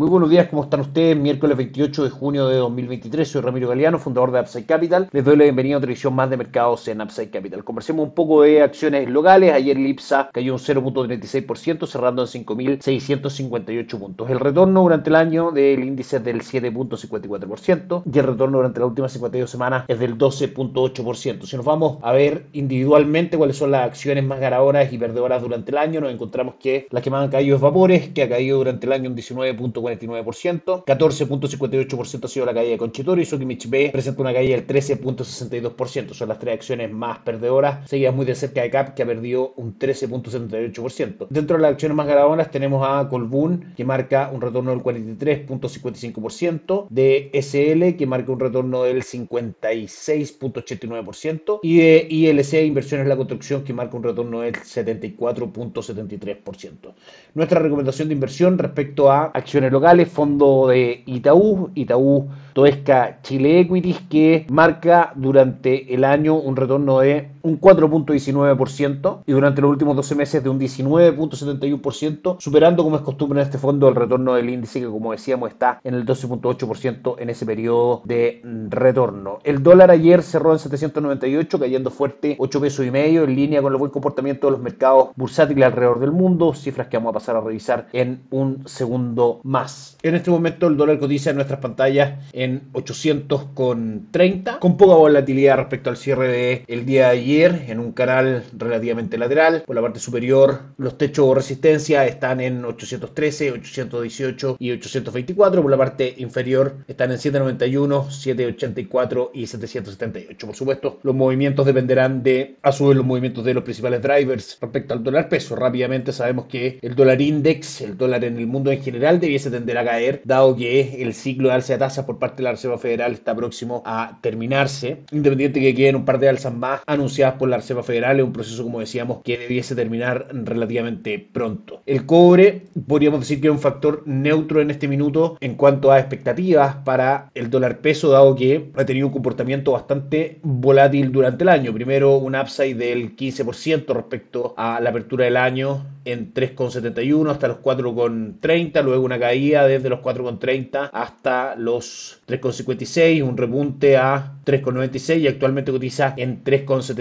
Muy buenos días, ¿cómo están ustedes? Miércoles 28 de junio de 2023, soy Ramiro Galeano, fundador de Upside Capital. Les doy la bienvenida a otra edición más de mercados en Upside Capital. Conversemos un poco de acciones locales. Ayer el IPSA cayó un 0.36%, cerrando en 5.658 puntos. El retorno durante el año del índice es del 7.54% y el retorno durante las últimas 52 semanas es del 12.8%. Si nos vamos a ver individualmente cuáles son las acciones más ganadoras y perdedoras durante el año, nos encontramos que la que más han caído es Vapores, que ha caído durante el año un 19.4%. 49%, 14.58% ha sido la caída de Conchitorio y Sokimich B presenta una caída del 13.62%. Son las tres acciones más perdedoras, seguidas muy de cerca de CAP que ha perdido un 13.78%. Dentro de las acciones más ganadoras tenemos a Colbún que marca un retorno del 43.55%, de SL que marca un retorno del 56.89% y de ILC Inversiones La Construcción que marca un retorno del 74.73%. Nuestra recomendación de inversión respecto a acciones locales, fondo de Itaú, Itaú Toesca Chile Equities, que marca durante el año un retorno de un 4.19% y durante los últimos 12 meses de un 19.71%, superando como es costumbre en este fondo el retorno del índice que como decíamos está en el 12.8% en ese periodo de retorno. El dólar ayer cerró en 798 cayendo fuerte 8 pesos y medio en línea con el buen comportamiento de los mercados bursátiles alrededor del mundo, cifras que vamos a pasar a revisar en un segundo más. En este momento el dólar cotiza en nuestras pantallas en 830 con poca volatilidad respecto al cierre del el día de ayer en un canal relativamente lateral. Por la parte superior los techos de resistencia están en 813, 818 y 824. Por la parte inferior están en 791, 784 y 778. Por supuesto, los movimientos dependerán de, a su vez, los movimientos de los principales drivers respecto al dólar peso. Rápidamente sabemos que el dólar index, el dólar en el mundo en general, debiese tender a caer, dado que el ciclo de alza de tasas por parte de la Reserva Federal está próximo a terminarse. Independiente que queden un par de alzas más anunciadas por la Reserva Federal es un proceso, como decíamos, que debiese terminar relativamente pronto. El cobre, podríamos decir que es un factor neutro en este minuto en cuanto a expectativas para el dólar peso, dado que ha tenido un comportamiento bastante volátil durante el año. Primero, un upside del 15% respecto a la apertura del año en 3,71 hasta los 4,30, luego una caída desde los 4,30 hasta los 3,56, un repunte a 3,96 y actualmente cotiza en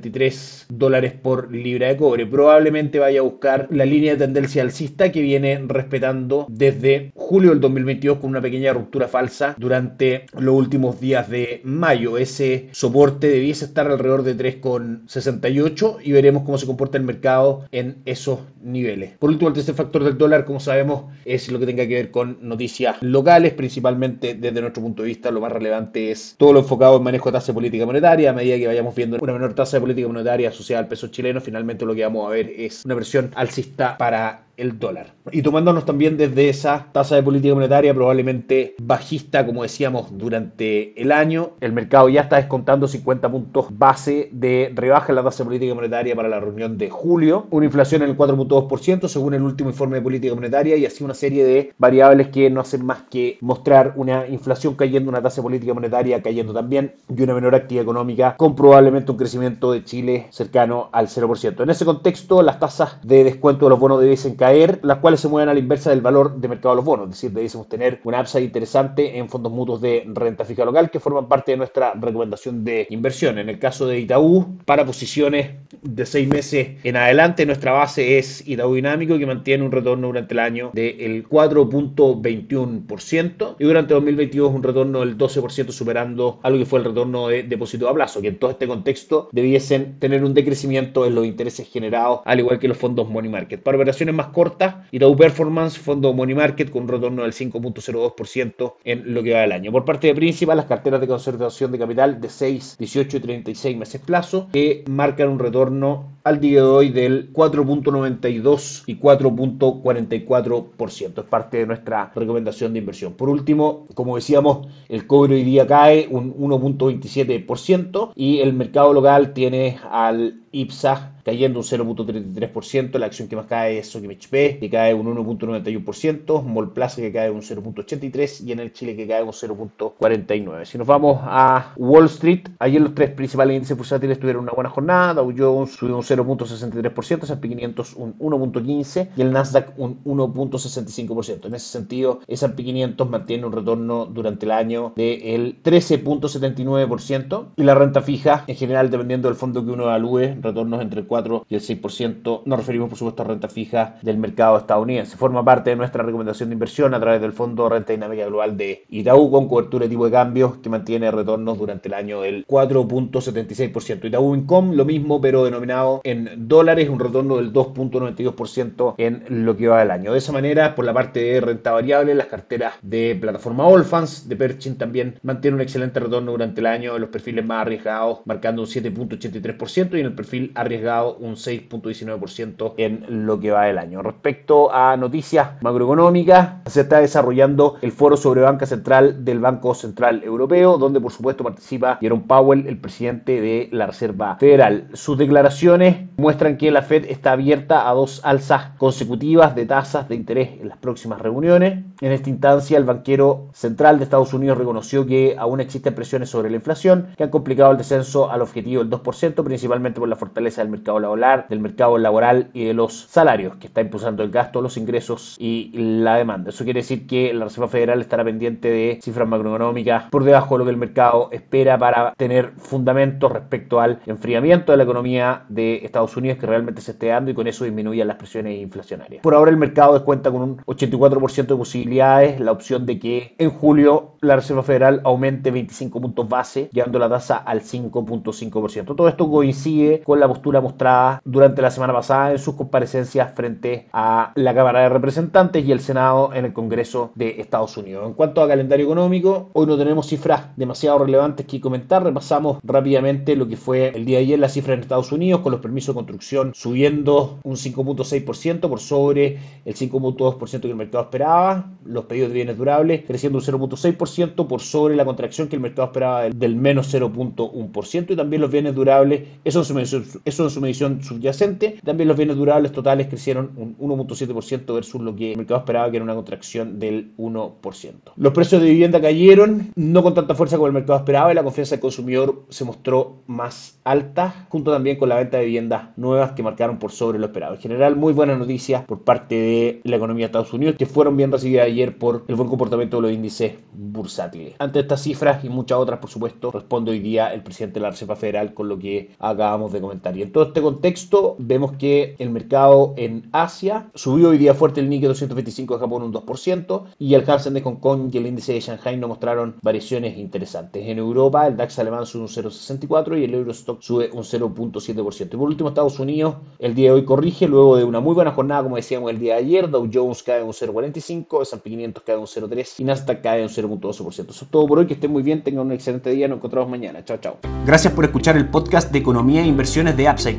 3,73 dólares por libra de cobre. Probablemente vaya a buscar la línea de tendencia alcista que viene respetando desde julio del 2022 con una pequeña ruptura falsa durante los últimos días de mayo. Ese soporte debiese estar alrededor de 3,68 y veremos cómo se comporta el mercado en esos niveles. Por último, el tercer factor del dólar, como sabemos, es lo que tenga que ver con noticias locales, principalmente desde nuestro punto de vista, lo más relevante es todo lo enfocado en manejo de tasa de política monetaria. A medida que vayamos viendo una menor tasa de política monetaria asociada al peso chileno, finalmente lo que vamos a ver es una versión alcista para el dólar. Y tomándonos también desde esa tasa de política monetaria probablemente bajista, como decíamos, durante el año, el mercado ya está descontando 50 puntos base de rebaja en la tasa política monetaria para la reunión de julio, una inflación en el 4.2% según el último informe de política monetaria y así una serie de variables que no hacen más que mostrar una inflación cayendo, una tasa de política monetaria cayendo también y una menor actividad económica con probablemente un crecimiento de Chile cercano al 0%. En ese contexto, las tasas de descuento de los bonos debiesen caer las cuales se mueven a la inversa del valor de mercado de los bonos, es decir, debiésemos tener una upside interesante en fondos mutuos de renta fija local que forman parte de nuestra recomendación de inversión. En el caso de Itaú, para posiciones de seis meses en adelante, nuestra base es Itaú Dinámico que mantiene un retorno durante el año del 4.21% y durante 2022 un retorno del 12% superando algo que fue el retorno de depósito a plazo, que en todo este contexto debiesen tener un decrecimiento en los intereses generados, al igual que los fondos money market. Para operaciones más cortas, Itaú Performance, fondo money market con un retorno del 5.02% en lo que va del año. Por parte de Principal, las carteras de conservación de capital de 6, 18 y 36 meses plazo que marcan un retorno al día de hoy del 4.92 y 4.44%. Es parte de nuestra recomendación de inversión. Por último, como decíamos, el cobre hoy día cae un 1.27% y el mercado local tiene al IPSA cayendo un 0.33%, la acción que más cae es Sokimich que cae un 1.91%, Molplaza que cae un 0.83% y en el Chile que cae un 0.49%. Si nos vamos a Wall Street, ayer los tres principales índices bursátiles tuvieron una buena jornada, Dow Jones subió un 0.63%, S&P 500 un 1.15% y el Nasdaq un 1.65%. En ese sentido, S&P 500 mantiene un retorno durante el año del 13.79% y la renta fija, en general, dependiendo del fondo que uno evalúe, retornos entre el 4 y el 6%. Nos referimos, por supuesto, a renta fija del mercado estadounidense. Forma parte de nuestra recomendación de inversión a través del Fondo Renta Dinámica Global de Itaú con cobertura de tipo de cambio que mantiene retornos durante el año del 4.76%. Itaú Income, lo mismo, pero denominado en dólares, un retorno del 2.92% en lo que va del año. De esa manera, por la parte de renta variable, las carteras de plataforma Allfans de Perchin también mantienen un excelente retorno durante el año en los perfiles más arriesgados, marcando un 7.83% y en el perfil arriesgado un 6.19% en lo que va del año. Respecto a noticias macroeconómicas, se está desarrollando el foro sobre banca central del Banco Central Europeo, donde por supuesto participa Jerome Powell, el presidente de la Reserva Federal. Sus declaraciones muestran que la Fed está abierta a dos alzas consecutivas de tasas de interés en las próximas reuniones. En esta instancia, el banquero central de Estados Unidos reconoció que aún existen presiones sobre la inflación que han complicado el descenso al objetivo del 2%, principalmente por la fortaleza del mercado laboral, del mercado laboral y de los salarios, que está impulsando el gasto, los ingresos y la demanda. Eso quiere decir que la Reserva Federal estará pendiente de cifras macroeconómicas por debajo de lo que el mercado espera para tener fundamentos respecto al enfriamiento de la economía de Estados Unidos que realmente se esté dando y con eso disminuyan las presiones inflacionarias. Por ahora el mercado descuenta con un 84% de posibilidades la opción de que en julio la Reserva Federal aumente 25 puntos base, llevando la tasa al 5.5%. Todo esto coincide con la postura mostrada durante la semana pasada en sus comparecencias frente a la Cámara de Representantes y el Senado en el Congreso de Estados Unidos. En cuanto a calendario económico, hoy no tenemos cifras demasiado relevantes que comentar. Repasamos rápidamente lo que fue el día de ayer la cifra en Estados Unidos con los permisos de construcción subiendo un 5.6% por sobre el 5.2% que el mercado esperaba. Los pedidos de bienes durables creciendo un 0.6% por sobre la contracción que el mercado esperaba del menos 0.1% y también los bienes durables, eso en su eso subyacente, también los bienes durables totales crecieron un 1.7% versus lo que el mercado esperaba que era una contracción del 1%. Los precios de vivienda cayeron, no con tanta fuerza como el mercado esperaba y la confianza del consumidor se mostró más alta, junto también con la venta de viviendas nuevas que marcaron por sobre lo esperado. En general, muy buenas noticias por parte de la economía de Estados Unidos que fueron bien recibidas ayer por el buen comportamiento de los índices bursátiles. Ante estas cifras y muchas otras, por supuesto, responde hoy día el presidente de la Reserva Federal con lo que acabamos de comentar. Y en todo este contexto, vemos que el mercado en Asia subió hoy día fuerte el Nikkei 225 de Japón un 2% y el Hansen de Hong Kong y el índice de Shanghai no mostraron variaciones interesantes. En Europa, el DAX alemán sube un 0,64 y el Eurostock sube un 0,7%. Y por último, Estados Unidos el día de hoy corrige luego de una muy buena jornada, como decíamos el día de ayer. Dow Jones cae un 0,45, S&P 500 cae un 0,3 y Nasdaq cae un 0,12%. Eso es todo por hoy. Que estén muy bien, tengan un excelente día. Nos encontramos mañana. Chao, chao. Gracias por escuchar el podcast de Economía e Inversiones de Upside